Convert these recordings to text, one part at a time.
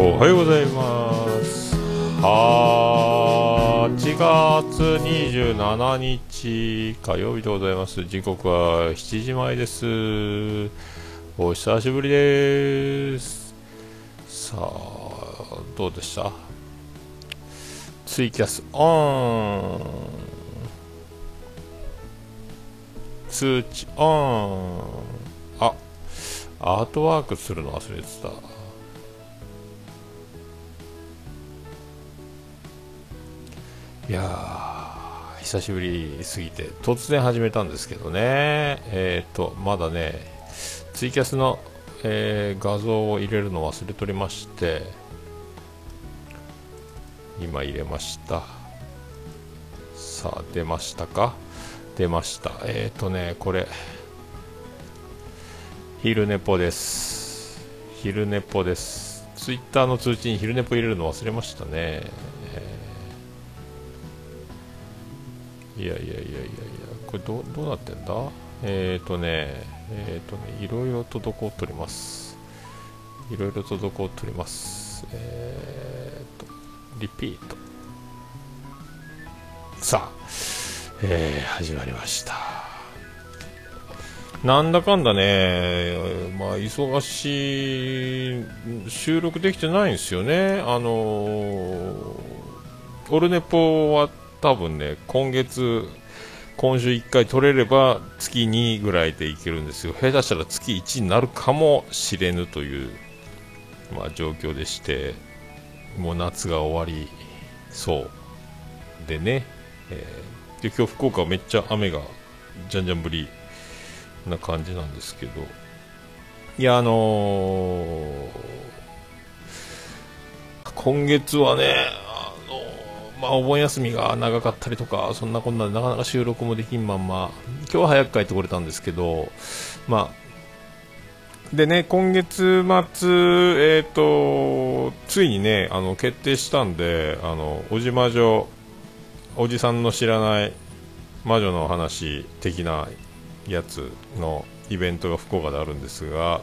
おはようございます。8月27日火曜日でございます。時刻は7時前です。お久しぶりです。さあどうでした？ツイキャスオン。通知オン。あアートワークするの忘れてた。いや久しぶりすぎて突然始めたんですけどね。えっ、ー、とまだねツイキャスの、えー、画像を入れるの忘れとりまして今入れました。さあ出ましたか？出ました。えっ、ー、とねこれ昼寝ぽです。昼寝ぽです。ツイッターの通知に昼寝ぽ入れるの忘れましたね。いやいやいやいやいやこれどどうなってんだ？えっ、ー、とねえっ、ー、とねいろいろ滞っております。いろいろ滞っております。えっ、ー、とリピート。さあ、えー、始まりました。なんだかんだね、まあ、忙しい、収録できてないんですよね。あのオルネポは多分ね、今月、今週1回取れれば月2ぐらいでいけるんですよ。下手したら月1になるかもしれぬという、まあ、状況でして、もう夏が終わりそうでね、えー、で今日福岡はめっちゃ雨がじゃんじゃん降りな感じなんですけど、いや、あのー、今月はね、まあ、お盆休みが長かったりとか、そんなこんなでなかなか収録もできんまんま、今日は早く帰ってこれたんですけど、まあ、でね、今月末、えっ、ー、と、ついにね、あの、決定したんで、あの、おじ魔女、おじさんの知らない魔女の話的なやつのイベントが福岡であるんですが、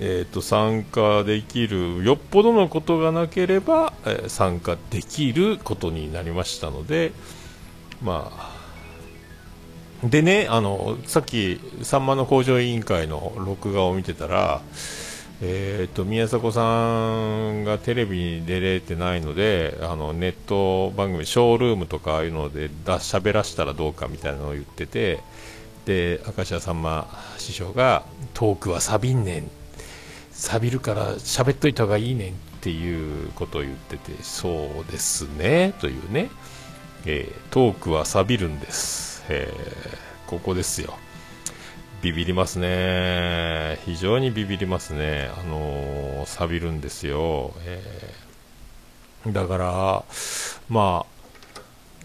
えーと、参加できるよっぽどのことがなければ、えー、参加できることになりましたので、まあ、でね、あのさっき、さんまの工場委員会の録画を見てたら、えーと、宮迫さんがテレビに出れてないのであのネット番組、ショールームとかああいうので喋らせたらどうかみたいなのを言っててで明石家さんま師匠がトークはサビんねん錆びるから喋っといた方がいいねんっていうことを言っててそうですね。というね、えー、トークは錆びるんです、えー、ここですよ。ビビりますね。非常にビビりますね。あのー、錆びるんですよ、えー、だからまあ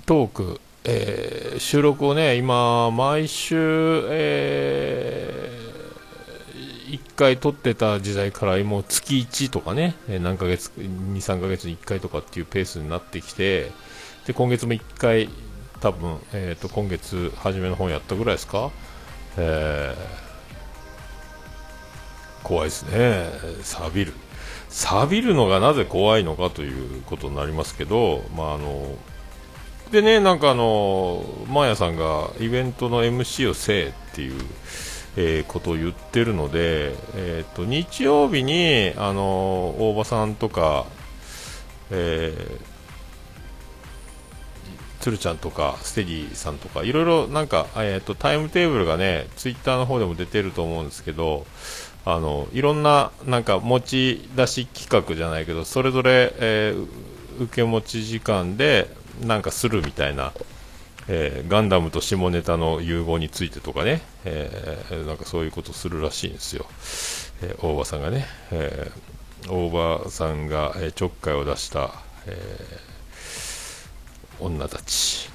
トークえー、収録をね、今、毎週、え1回撮ってた時代からもう月1とかね、何ヶ月、2、3ヶ月に1回とかっていうペースになってきて、で、今月も1回、多分、えっ、ー、と、今月初めの本やったぐらいですか、えー、怖いですね。錆びる。錆びるのがなぜ怖いのかということになりますけど、まあ、あの、でね、なんかあの、マーヤさんがイベントの MC をせえっていう、えー、ことを言ってるので、えーと、日曜日にあの大場さんとか、えー、鶴ちゃんとかステディさんとかいろいろなんか、えーと、タイムテーブルがねツイッターの方でも出てると思うんですけどあのいろんななんか持ち出し企画じゃないけどそれぞれ、えー、受け持ち時間でなんかするみたいなえー、ガンダムと下ネタの融合についてとかね、えー、なんかそういうことするらしいんですよ、えー、大場さんがね、え大場さんが、えちょっかいを出した、え女たち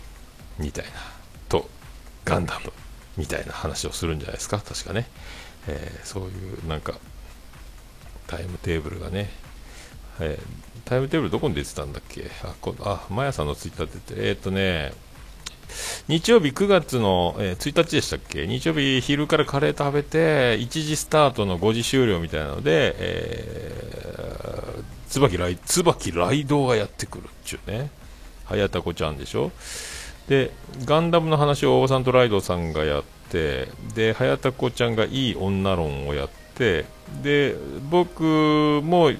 みたいなとガンダムみたいな話をするんじゃないですか。確かね、えそういうなんかタイムテーブルがね、えタイムテーブルどこに出てたんだっけ？あこあマヤさんのツイッター出てえっ、とね日曜日9月の、えー、1日でしたっけ？日曜日昼からカレー食べて1時スタートの5時終了みたいなので、えー、椿ライ椿ライドがやってくるっちゅうね。早田子ちゃんでしょ？でガンダムの話を大場さんとライドさんがやってで早田子ちゃんがいい女論をやってで僕も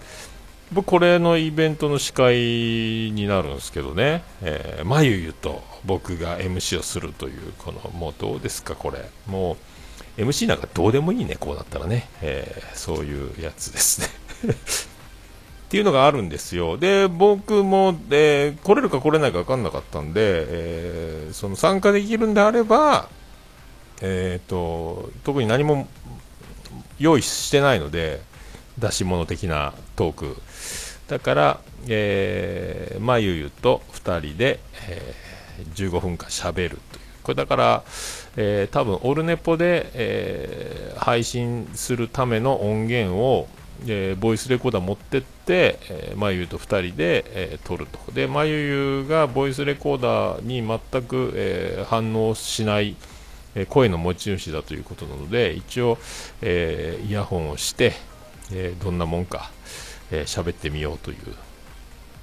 僕これのイベントの司会になるんですけどね、えー、まゆゆと僕が MC をするというこのもうどうですかこれ。もう MC なんかどうでもいいねこうだったらね、えー、そういうやつですね。っていうのがあるんですよ。で僕も、えー、来れるか来れないか分かんなかったんで、えー、その参加できるんであればえーと特に何も用意してないので出し物的なトーク。だから、えー、まゆゆと2人で、えー、15分間しゃべるという。これだから、えー、多分オルネポで、えー、配信するための音源を、えー、ボイスレコーダー持ってって、えー、まゆゆと2人で、えー、撮ると。でまゆゆがボイスレコーダーに全く、えー、反応しない声の持ち主だということなので一応、えー、イヤホンをして、えー、どんなもんか喋、えー、ってみようという。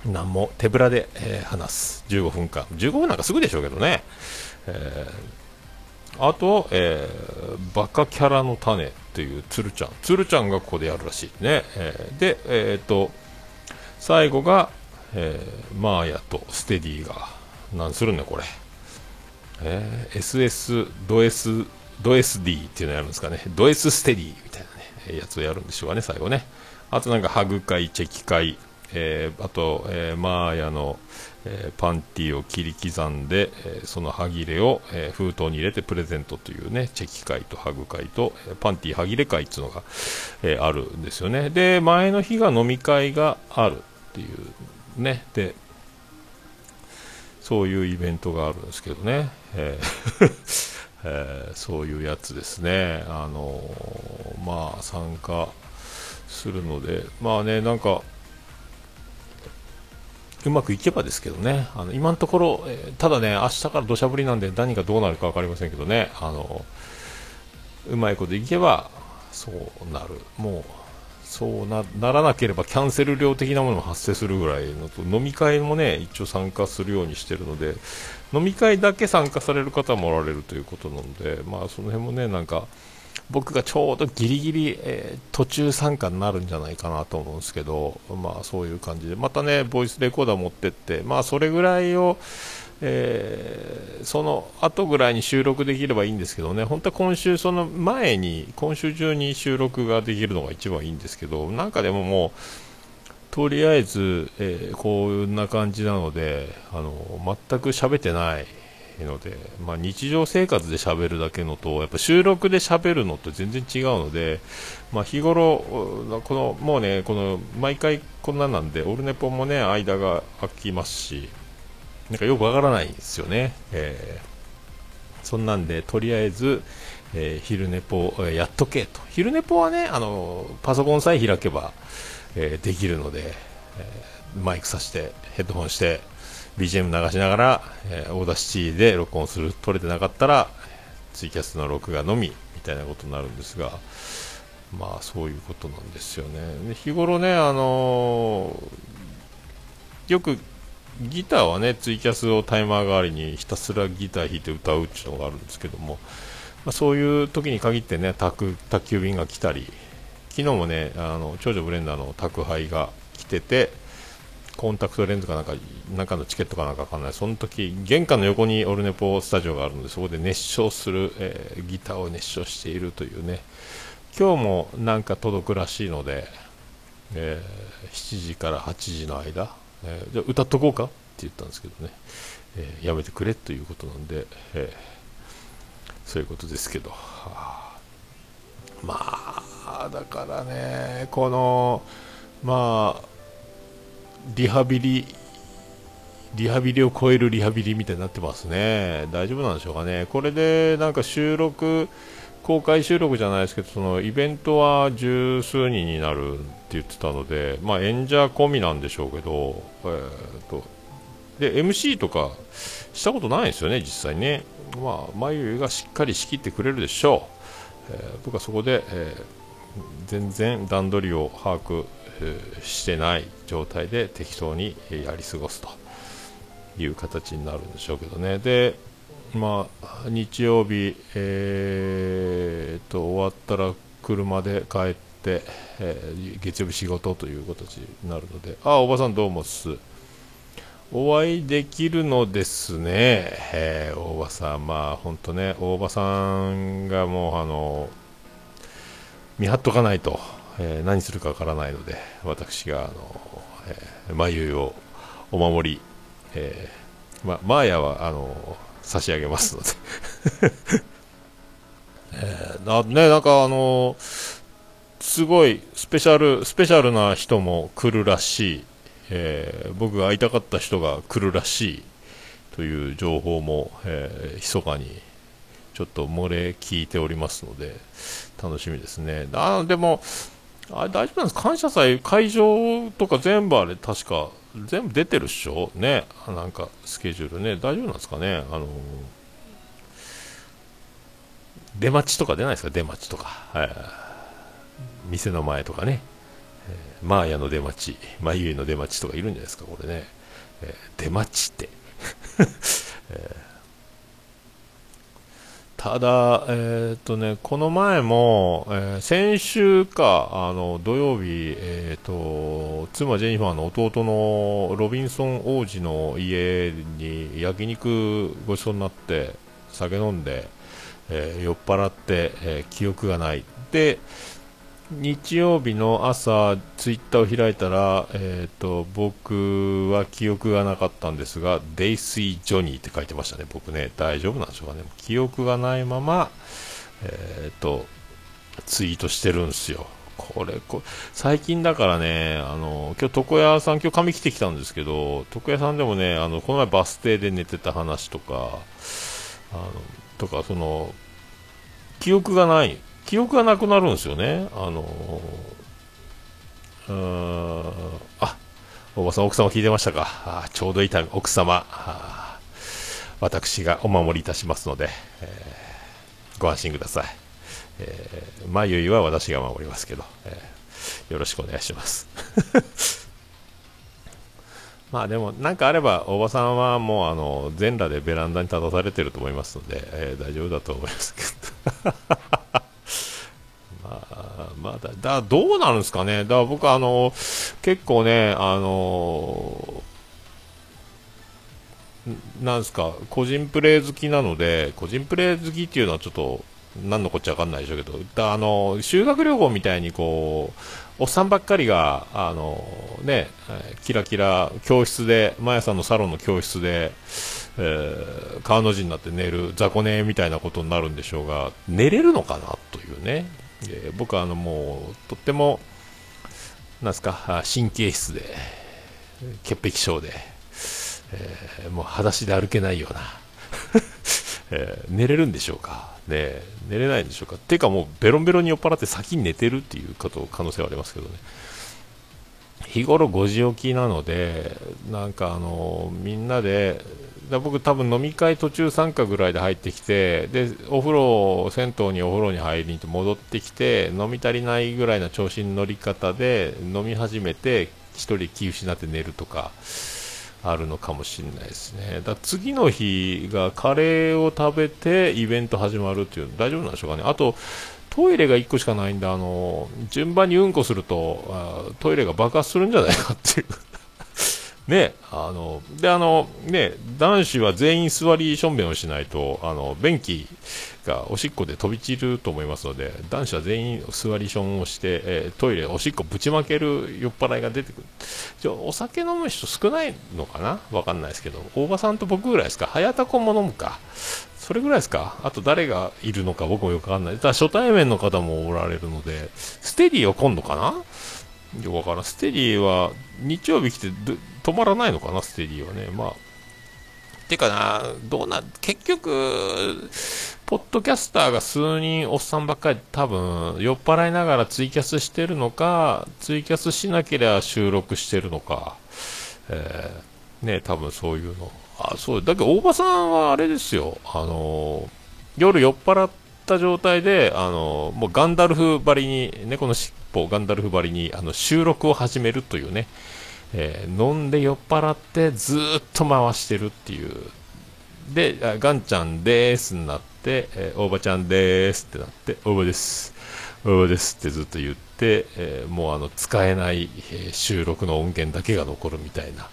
何も手ぶらで、えー、話す。15分間。15分なんかすぐでしょうけどね、えー、あと、えー、バカキャラの種っていうつるちゃん。つるちゃんがここでやるらしいね、えー、でえっ、と最後が、えー、マーヤとステディが何するんだこれ。えー、SS ド S ド SD っていうのやるんですかね。ド S ステディみたいな。やつをやるんでしょうかね最後ね。あとなんかハグ会チェキ会、えー、あと、えー、マーヤの、えー、パンティを切り刻んで、え、その歯切れを、え、封筒に入れてプレゼントというねチェキ会とハグ会と、え、パンティ歯切れ会っていうのが、え、あるんですよね。で前の日が飲み会があるっていうね。でそういうイベントがあるんですけどね、えー。えー、そういうやつですね、あのー、まあ、参加するので、まあね、なんか、うまくいけばですけどね、あの今のところ、えー、ただね、明日から土砂降りなんで何がどうなるか分かりませんけどね、あのうまいこといけばそうなる、もうそうなならなければキャンセル料的なものも発生するぐらいのと飲み会もね一応参加するようにしてるので飲み会だけ参加される方もおられるということなのでまあその辺もねなんか僕がちょうどギリギリ、えー、途中参加になるんじゃないかなと思うんですけどまあそういう感じで。またねボイスレコーダー持ってってまあそれぐらいをえー、その後ぐらいに収録できればいいんですけどね、本当は今週、その前に、今週中に収録ができるのが一番いいんですけど、なんかでももう、とりあえず、えー、こんな感じなので、あの全く喋ってないので、まあ、日常生活で喋るだけのと、やっぱ収録で喋るのと全然違うので、まあ、日頃、このもうね、この毎回こんなんなんで、オルネポもね、間が空きますし、なんかよくわからないんですよね。えー、そんなんで、とりあえず、えー、昼寝ぽ、えー、やっとけと。昼寝ぽはね、あの、パソコンさえ開けば、えー、できるので、えマイクさして、ヘッドホンして、BGM 流しながら、え Audacity で録音する。撮れてなかったら、ツイキャスの録画のみ、みたいなことになるんですが、まあそういうことなんですよね。日頃ね、あのよくギターはねツイキャスをタイマー代わりにひたすらギター弾いて歌うっていうのがあるんですけども、まあ、そういう時に限ってね宅宅急便が来たり昨日もねあの長女ブレンダーの宅配が来ててコンタクトレンズかなんかなんかのチケットかなんかわかんない。その時玄関の横にオルネポスタジオがあるのでそこで熱唱する、えー、ギターを熱唱しているというね。今日もなんか届くらしいので、えー、7時から8時の間えー、じゃあ歌っとこうかって言ったんですけどね、えー、やめてくれということなんで、え、そういうことですけど、まあ。だからねこのまあリハビリリハビリを超えるリハビリみたいになってますね大丈夫なんでしょうかねこれでなんか収録公開収録じゃないですけどそのイベントは十数人になるって言ってたので、まあ、演者込みなんでしょうけど、えーと、で MC とかしたことないですよね、実際ね。まあ、眉がしっかり仕切ってくれるでしょう。えー、僕はそこで、えー、全然段取りを把握、してない状態で適当にやり過ごすという形になるんでしょうけどね。で、まあ、日曜日、えー、と終わったら車で帰って、えー、月曜日仕事という形になるので、あ、おばさんどうもっす。お会いできるのですね、えー、大場さん、まあ本当ね、大場さんがもうあの見張っとかないと、えー、何するかわからないので、私があの、えー、眉をお守り、えー、ま、マーヤはあの差し上げますので えー、なね、なんかあのすごいスペシャル、スペシャルな人も来るらしい。えー、僕が会いたかった人が来るらしいという情報も、えー、密かにちょっと漏れ聞いておりますので楽しみですね。あでもあ大丈夫なんです。感謝祭会場とか全部あれ確か全部出てるっしょ？ね。なんかスケジュールね。大丈夫なんですかね？あの出待ちとか出ないですか？出待ちとか、はい、店の前とかね。えマーヤの出待ち、マユイの出待ちとかいるんじゃないですか、これね。えー、出待ちって。えー、ただ、えー、っとね、この前も、えー、先週か、あの、土曜日、えっと、妻ジェニファーの弟のロビンソン王子の家に焼肉ごちそうになって、酒飲んで、え酔っ払って、え記憶がない。で、日曜日の朝、ツイッターを開いたら、えーと、僕は記憶がなかったんですが、デイスイ・ジョニーって書いてましたね、僕ね、大丈夫なんでしょうかね、記憶がないまま、えーと、ツイートしてるんですよ。これこ最近だからね、あの今日床屋さん、今日髪切ってきたんですけど、床屋さんでもね、あのこの前バス停で寝てた話とか、あのとかその記憶がない。記憶がなくなるんですよね。あのー、あ、おばさん奥様聞いてましたか。あちょうどいた奥様。私がお守りいたしますので、えー、ご安心ください。えー、まゆいは私が守りますけど、えー、よろしくお願いします。まあでも、なんかあれば、おばさんはもうあの全裸でベランダに立たされてると思いますので、えー、大丈夫だと思いますけど。まだ、だどうなるんですかね。だから僕あの、結構ね、あのなんですか、個人プレー好きなので、個人プレー好きっていうのはちょっと、何のこっちゃわかんないでしょうけど、だあの、修学旅行みたいにこう、おっさんばっかりが、あの、ね、キラキラ教室で、マヤさんのサロンの教室で、えー、川の字になって寝る雑魚寝みたいなことになるんでしょうが、寝れるのかなというね、えー、僕はあのもうとってもなんすか神経質で潔癖症で、えー、もう裸足で歩けないような、えー、寝れるんでしょうか、ね、寝れないんでしょうか。っていうかもうベロンベロンに酔っ払って先に寝てるっていうこと可能性はありますけどね。日頃5時起きなのでなんかあのみんなでだ僕、多分飲み会途中参加ぐらいで入ってきてでお風呂銭湯にお風呂に入りに戻ってきて飲み足りないぐらいの調子に乗り方で飲み始めて1人気失って寝るとかあるのかもしれないですね。だ次の日がカレーを食べてイベント始まるっていう大丈夫なんでしょうかね。あとトイレが1個しかないんであの順番にうんこするとトイレが爆発するんじゃないかっていう。ね、あの、で、あの、ね、男子は全員座りしょんべんをしないと、あの、便器がおしっこで飛び散ると思いますので、男子は全員座りしょんをして、えー、トイレ、おしっこぶちまける酔っ払いが出てくる。じゃお酒飲む人少ないのかな？わかんないですけど、大場さんと僕ぐらいですか？早田子も飲むか？それぐらいですか？あと誰がいるのか僕もよくわかんない。ただ初対面の方もおられるので、ステディを今度かな？よくわからん。ステディは日曜日来て止まらないのかな、ステディはね。まあ、てかな、どうな、結局、ポッドキャスターが数人おっさんばっかり多分酔っ払いながらツイキャスしてるのか、ツイキャスしなければ収録してるのか、えー、ね、多分そういうの。あそうだけど大場さんはあれですよ。あの夜酔っ払った状態であのもうガンダルフばりに猫の尻尾ガンダルフばりにあの収録を始めるというね、えー、飲んで酔っ払ってずっと回してるっていう。でガンちゃんですになって、えー、大場ちゃんですってなって大場です。大場ですってずっと言って、えー、もうあの使えない、え収録の音源だけが残るみたいな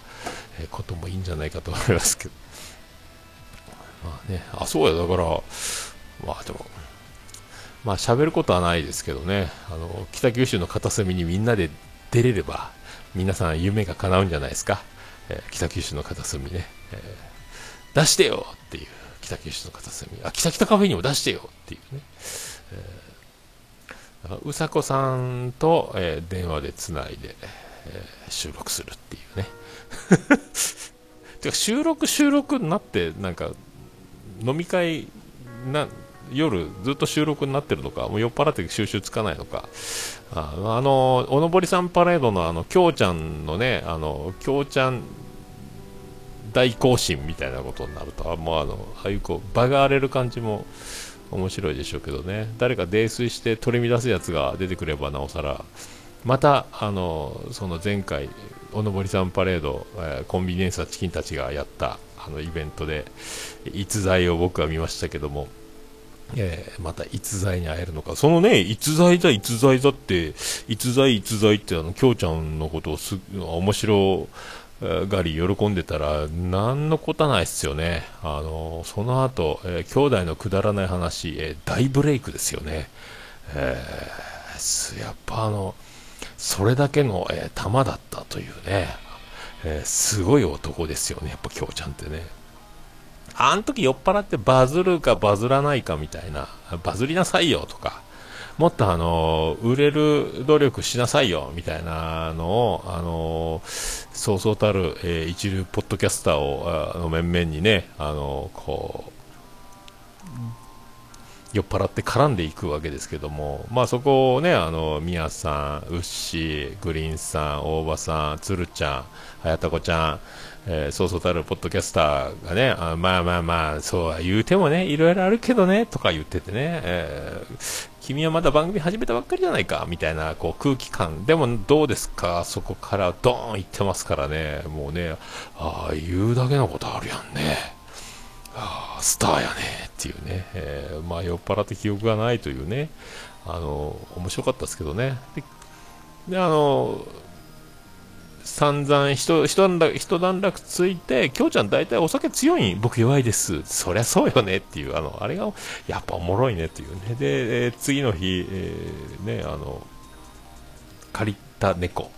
えこともいいんじゃないかと思いますけど。まあね、あ、そうや、だから、まあでも、まあ喋ることはないですけどね、あの、北九州の片隅にみんなで出れれば、皆さん夢が叶うんじゃないですか。えー、北九州の片隅ね、えー、出してよっていう、北九州の片隅。あ、北北カフェにも出してよっていうね。えー、うさこさんと、えー、電話でつないで、えー、収録するっていうね。てか収録収録になってなんか飲み会な夜ずっと収録になってるのかもう酔っ払って収集つかないのか。ああのおのぼりさんパレードのあのきょうちゃんのねあのきょうちゃん大行進みたいなことになるともうあのああいうこう場が荒れる感じも面白いでしょうけどね。誰か泥酔して取り乱すやつが出てくればなおさらまたあのその前回おのぼりさんパレード、えー、コンビニエンスはチキンたちがやったあのイベントで逸材を僕は見ましたけども、えー、また逸材に会えるのか。そのね逸材だ逸材だって逸材逸材ってあのきょうちゃんのことをす面白がり喜んでたら何のことないっすよね。あのその後、えー、兄弟のくだらない話、えー、大ブレイクですよね、えー、やっぱあのそれだけの、えー、玉だったというね、えー、すごい男ですよね、やっぱ京ちゃんってね。あの時酔っ払ってバズるかバズらないかみたいな、バズりなさいよとか、もっとあの、売れる努力しなさいよみたいなのを、あの、そうそうたる、えー、一流ポッドキャスターを、あの面々にね、あの、こう、酔っ払って絡んでいくわけですけども、まあ、そこをね、あの、宮さん、ウッシー、グリーンさん、大場さん、鶴ちゃん、早田子ちゃん、えー、そうそうたるポッドキャスターがね、あまあまあまあ、そうは言うてもね、いろいろあるけどね、とか言っててね、えー、君はまだ番組始めたばっかりじゃないか、みたいなこう空気感。でもどうですか？そこからドーン行ってますからね、もうね、ああ、言うだけのことあるやんね。ああスターやねっていうね、えー、まあ、酔っ払って記憶がないというね、あの面白かったですけどね。で、であの散々一一段落一段落ついて、きょうちゃん大体お酒強いん僕弱いです。そりゃそうよねっていう、あの、あれがやっぱおもろいねっていうね。で、えー、次の日、えー、ね、あの、借りた猫。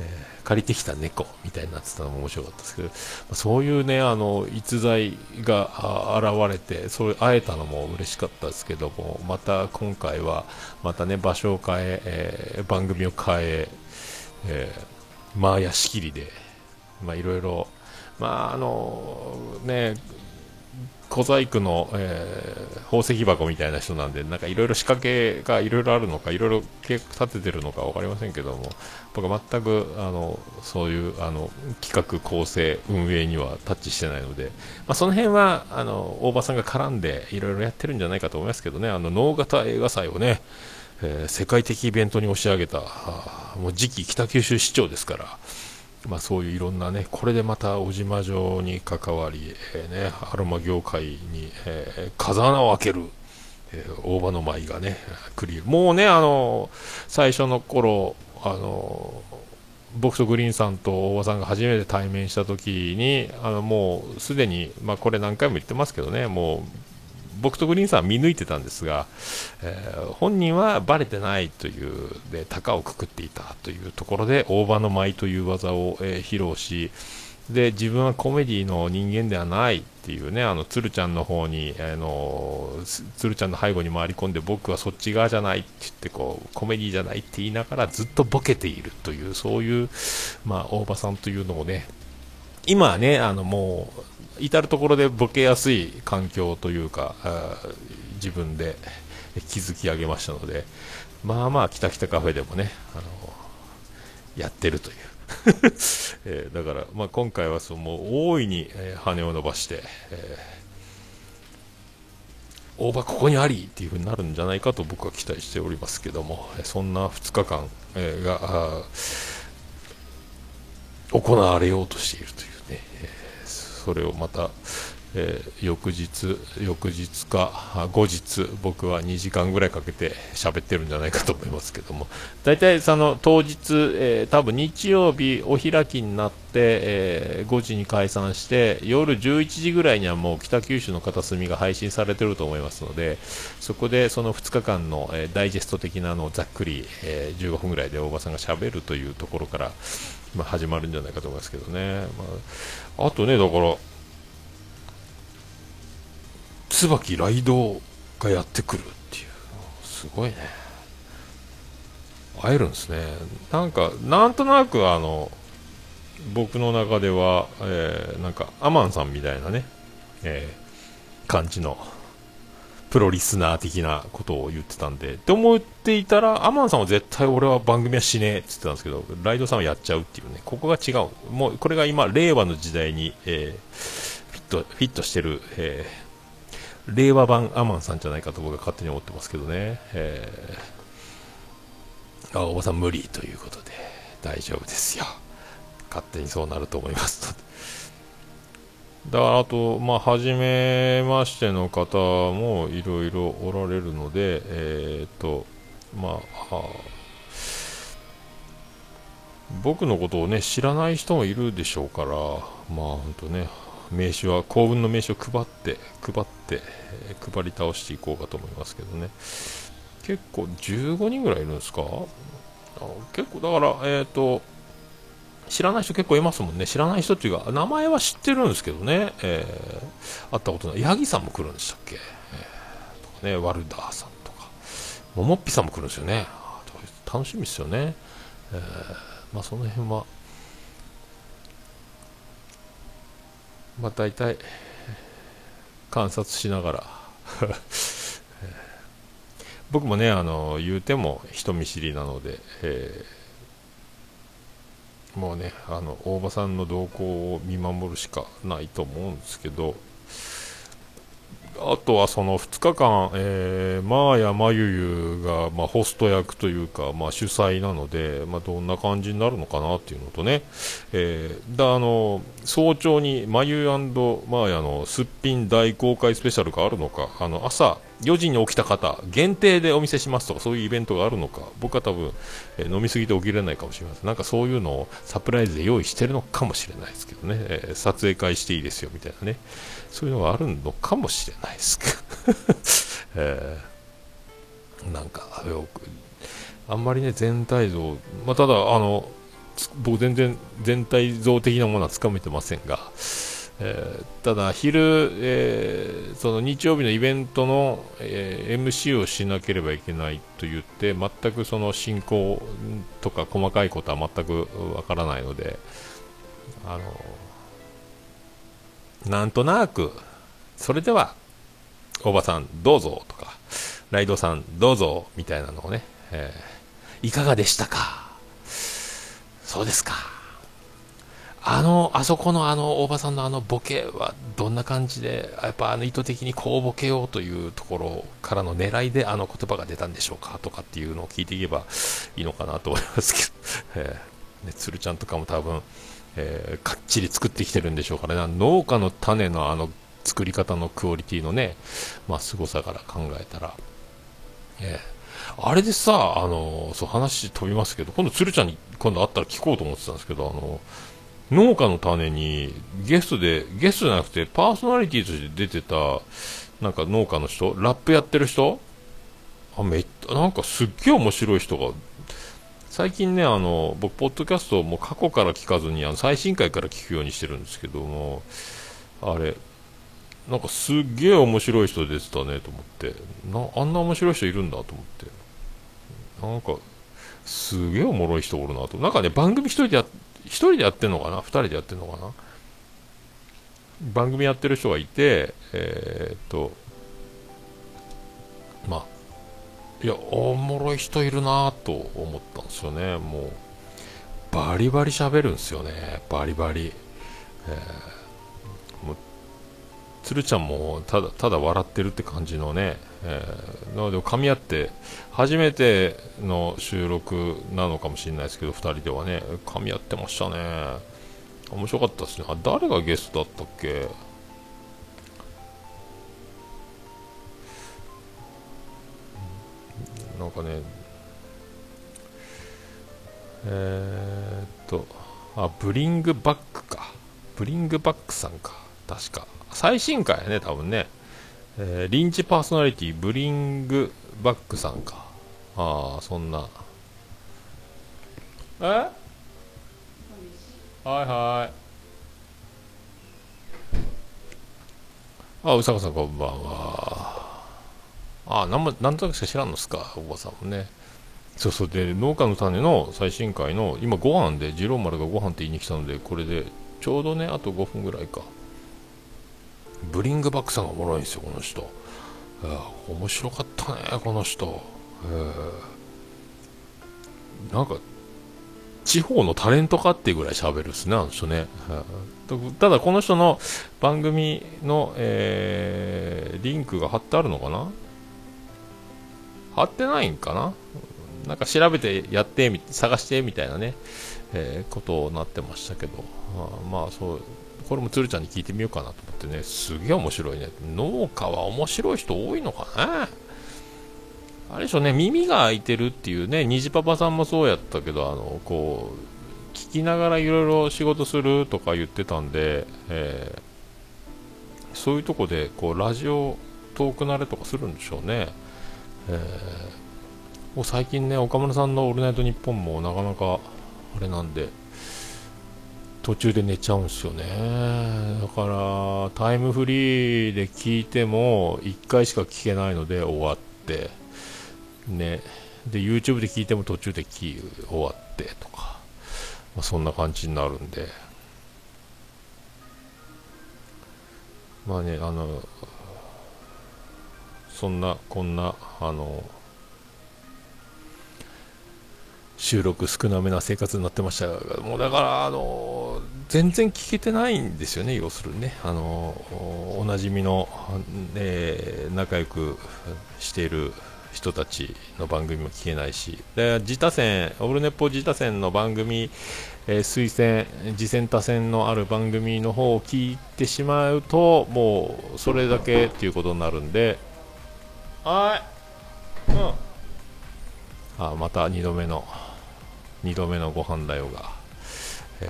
えー借りてきた猫みたいになってたのも面白かったですけど、そういうね、あの、逸材が現れて、そういう会えたのも嬉しかったですけども、また今回は、またね、場所を変え、えー、番組を変え、えー、まあ、屋敷りで、まあ、いろいろ、まあ、あの、ね、小細工の、えー、宝石箱みたいな人なんで、なんかいろいろ仕掛けがいろいろあるのか、いろいろ計画立ててるのか分かりませんけども、僕は全くあのそういうあの企画、構成、運営にはタッチしてないので、まあ、その辺はあの大場さんが絡んでいろいろやってるんじゃないかと思いますけどね、あの能型映画祭をね、えー、世界的イベントに押し上げた、もう次期北九州市長ですから。まあ、そういういろんなね、これでまた小島城に関わり、えー、ね、アロマ業界に、えー、風穴を開ける、えー、大場の舞がね、クリもうね、あの最初の頃、あの僕とグリーンさんと大場さんが初めて対面した時に、あのもうすでに、まあ、これ何回も言ってますけどね、もう僕とグリーンさんは見抜いてたんですが、えー、本人はバレてないというで高をくくっていたというところで大場の舞という技を、えー、披露しで自分はコメディの人間ではないっていうねあの鶴ちゃんの方にあの鶴ちゃんの背後に回り込んで僕はそっち側じゃないって言ってこうコメディじゃないって言いながらずっとボケているというそういう、まあ、大場さんというのをね今はねあのもう至る所でボケやすい環境というか自分で築き上げましたのでまあまあ、きたきたカフェでもね、あのやってるという、えー、だから、まあ、今回はその大いに、え、羽を伸ばして、えー、大葉ここにありっていう風になるんじゃないかと僕は期待しておりますけども、そんな2日間、えー、が行われようとしているという、それをまた、えー、翌日、翌日か後日、僕は2時間ぐらいかけて喋ってるんじゃないかと思いますけども、大体その当日、えー、多分日曜日お開きになって、えー、5時に解散して、夜11時ぐらいにはもう北九州の片隅が配信されてると思いますので、そこでその2日間の、えダイジェスト的なのをざっくり、え15分ぐらいで大場さんがしゃべるというところから、まあ、始まるんじゃないかと思いますけどね。まあ、あとね、だから、椿ライドがやってくるっていう、すごいね。会えるんですね。なんか、なんとなくあの、僕の中では、えー、なんか、アマンさんみたいなね、えー、感じの、プロリスナー的なことを言ってたんで、って思っていたら、アマンさんは絶対俺は番組はしねえって言ってたんですけど、ライドさんはやっちゃうっていうね、ここが違う。もう、これが今、令和の時代に、えー、フィット、フィットしてる、えー、令和版アマンさんじゃないかと僕は勝手に思ってますけどね。えー、あ、おばさん無理ということで、大丈夫ですよ。勝手にそうなると思いますだからあと、まあ、初めましての方もいろいろおられるので、えー、っと、まあ、僕のことをね、知らない人もいるでしょうから、まあ、本当ね、名刺は、幸運の名刺を配って、配って、えー、配り倒していこうかと思いますけどね。結構、15人ぐらいいるんですか？結構、だから、えっ、と、知らない人結構いますもんね。知らない人っていうか、名前は知ってるんですけどね。えー、会ったことない。ヤギさんも来るんでしたっけ、えー、とかね、ワルダーさんとか。ももっぴさんも来るんですよね。楽しみですよね。えー、まあその辺は、まあ大体、観察しながら 僕もね、あの、言うても人見知りなので、えーもうね、あの大場さんの動向を見守るしかないと思うんですけど、あとはその2日間、えー、マーヤ・マユユが、まあ、ホスト役というか、まあ、主催なので、まあ、どんな感じになるのかなっていうのとね、えー、だあの早朝にマユマーヤのすっぴん大公開スペシャルがあるのか、あの朝4時に起きた方、限定でお見せしますとか、そういうイベントがあるのか、僕は多分、えー、飲みすぎて起きれないかもしれません。なんかそういうのをサプライズで用意してるのかもしれないですけどね、えー、撮影会していいですよみたいなね、そういうのがあるのかもしれないですけど、えー、なんか、よく、あんまりね、全体像、まあ、ただ、あの、僕全然全体像的なものはつかめてませんが、えー、ただ昼、えー、その日曜日のイベントの、えー、MC をしなければいけないと言って全くその進行とか細かいことは全くわからないのであのなんとなくそれではおばさんどうぞとかライドさんどうぞみたいなのをね、えいかがでしたか？そうですか。あの、あそこのあの、大場さんのあのボケはどんな感じで、やっぱあの意図的にこうボケようというところからの狙いであの言葉が出たんでしょうかとかっていうのを聞いていけばいいのかなと思いますけど、えー、ね、鶴ちゃんとかも多分、えー、かっちり作ってきてるんでしょうからね、農家の種のあの作り方のクオリティのね、まあ、凄さから考えたら、えー、あれでさ、あの、そう話飛びますけど、今度鶴ちゃんに今度会ったら聞こうと思ってたんですけど、あの、農家の種にゲストで、ゲストじゃなくてパーソナリティとして出てた、なんか農家の人、ラップやってる人？あ、めっなんかすっげえ面白い人が、最近ね、あの、僕、ポッドキャストも過去から聞かずに、あの、最新回から聞くようにしてるんですけども、あれ、なんかすっげえ面白い人出てたねと思って、な、あんな面白い人いるんだと思って、なんか、すげえおもろい人おるなと。なんかね、番組一人でやっ1人でやってんのかな？2人でやってんのかな？番組やってる人がいて、えー、っと、まあ、いや、おもろい人いるなと思ったんですよね、もう。バリバリ喋るんですよね。バリバリ、えー、もう鶴ちゃんもただただ笑ってるって感じのね、えー、なので噛み合って初めての収録なのかもしれないですけど2人ではね噛み合ってましたね。面白かったですね。あ誰がゲストだったっけ？なんかねえー、っとあブリングバックか。ブリングバックさんか。確か。最新回やね多分ね、えー、臨時パーソナリティブリングバックさんか。ああそんな。え？はいはい。あうさこさんこんばんは。あなんもなんとなくしか知らんのっすかおばさんもね。そうそう。で農家の種の最新回の今ご飯で次郎丸がご飯って言いに来たのでこれでちょうどねあと5分ぐらいか。ブリングバックさんがおもろいんですよこの人。面白かったねこの人なんか地方のタレントかっていうぐらい喋るっすねあの人ね。ただこの人の番組の、えー、リンクが貼ってあるのかな？貼ってないんかな？なんか調べてやって探してみたいなね、えー、ことをなってましたけど、あまあそうこれも鶴ちゃんに聞いてみようかなと思ってね。すげえ面白いね。農家は面白い人多いのかなあれでしょね耳が開いてるっていうね虹パパさんもそうやったけどあのこう聞きながらいろいろ仕事するとか言ってたんで、えー、そういうとこでこうラジオ遠くなれとかするんでしょうね、えーもう最近ね、岡村さんの「オールナイトニッポン」もなかなかあれなんで、途中で寝ちゃうんですよね。だから、タイムフリーで聞いても、1回しか聞けないので終わって、ね。で、YouTube で聞いても途中で聞終わってとか、まあ、そんな感じになるんで、まあね、あの、そんな、こんな、あの、収録少なめな生活になってましたが、もうだから、あの全然聞けてないんですよね、要するにね、あのおなじみの、えー、仲良くしている人たちの番組も聞けないし、で自他戦、オールネポ自他戦の番組、えー、推薦、次戦他戦のある番組の方を聞いてしまうと、もうそれだけっていうことになるんで、はい、うん、あまた2度目の。2度目のご飯だよが、え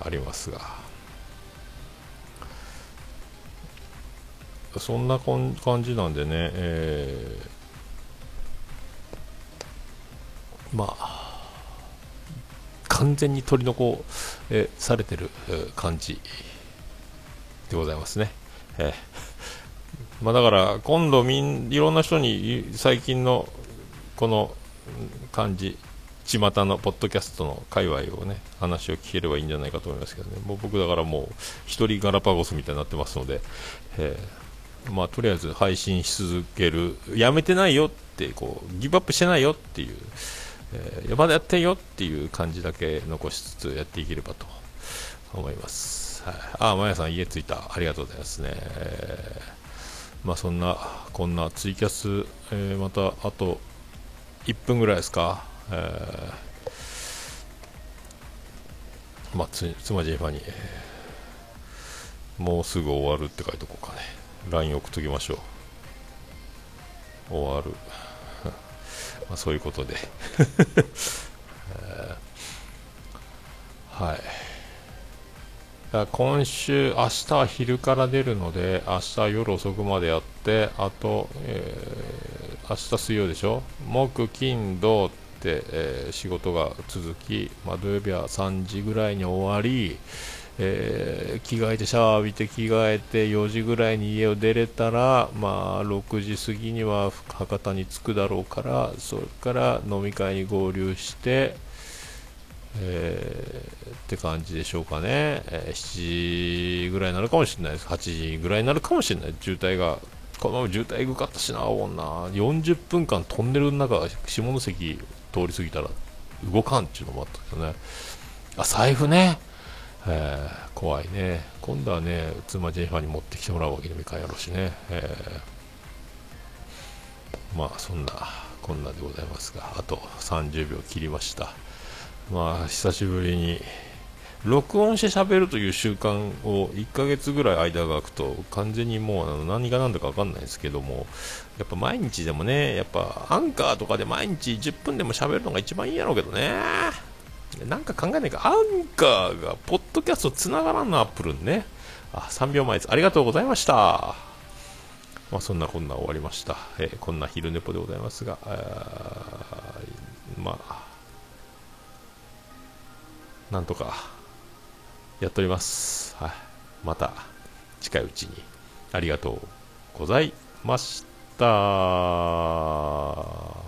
ー、ありますが。そんな感じなんでね、えー、まあ完全に取り残されてる感じでございますね。えーまあ、だから今度みんいろんな人に最近のこの感じ巷のポッドキャストの界隈をね話を聞ければいいんじゃないかと思いますけどね。もう僕だからもう一人ガラパゴスみたいになってますので、えー、まあ、とりあえず配信し続けるやめてないよってこうギブアップしてないよっていう、えー、まだやってんよっていう感じだけ残しつつやっていければと思います、はい、あまやさん家着いたありがとうございますね、えー、まあ、そんなこんなツイキャス、えまたあと1分ぐらいですかえー、まあ、つ妻ジェファに、もうすぐ終わるって書いとこうかね。LINE 送っときましょう。終わる。まあ、そういうことで、はい。今週、明日は昼から出るので、明日夜遅くまでやって、あと、えー、明日水曜でしょ？木、金、土って、えー、仕事が続き、まあ、土曜日は3時ぐらいに終わり、えー、着替えてシャワー浴びて着替えて4時ぐらいに家を出れたら、まあ、6時過ぎには博多に着くだろうからそれから飲み会に合流して、えー、って感じでしょうかね、えー、7時ぐらいになるかもしれないです。8時ぐらいになるかもしれない渋滞がこのまま渋滞ぐかったしな女。40分間トンネルの中下関通り過ぎたら動かんっていうのもあったけどね、あ、財布ね。えー、怖いね。今度はね、妻ジェニファーに持ってきてもらうわけにもいかんやろうしね。えー、まあ、そんな、こんなでございますが、あと30秒切りました。まあ、久しぶりに、録音して喋るという習慣を1ヶ月ぐらい間が空くと完全にもうあの何が何だか分かんないですけどもやっぱ毎日でもねやっぱアンカーとかで毎日10分でも喋るのが一番いいやろうけどねなんか考えないかアンカーがポッドキャストつながらんのアップルねあ3秒前ですありがとうございましたまあ、そんなこんな終わりました、えー、こんな昼寝ぽでございますがまあなんとかやっております。はい。また近いうちにありがとうございました。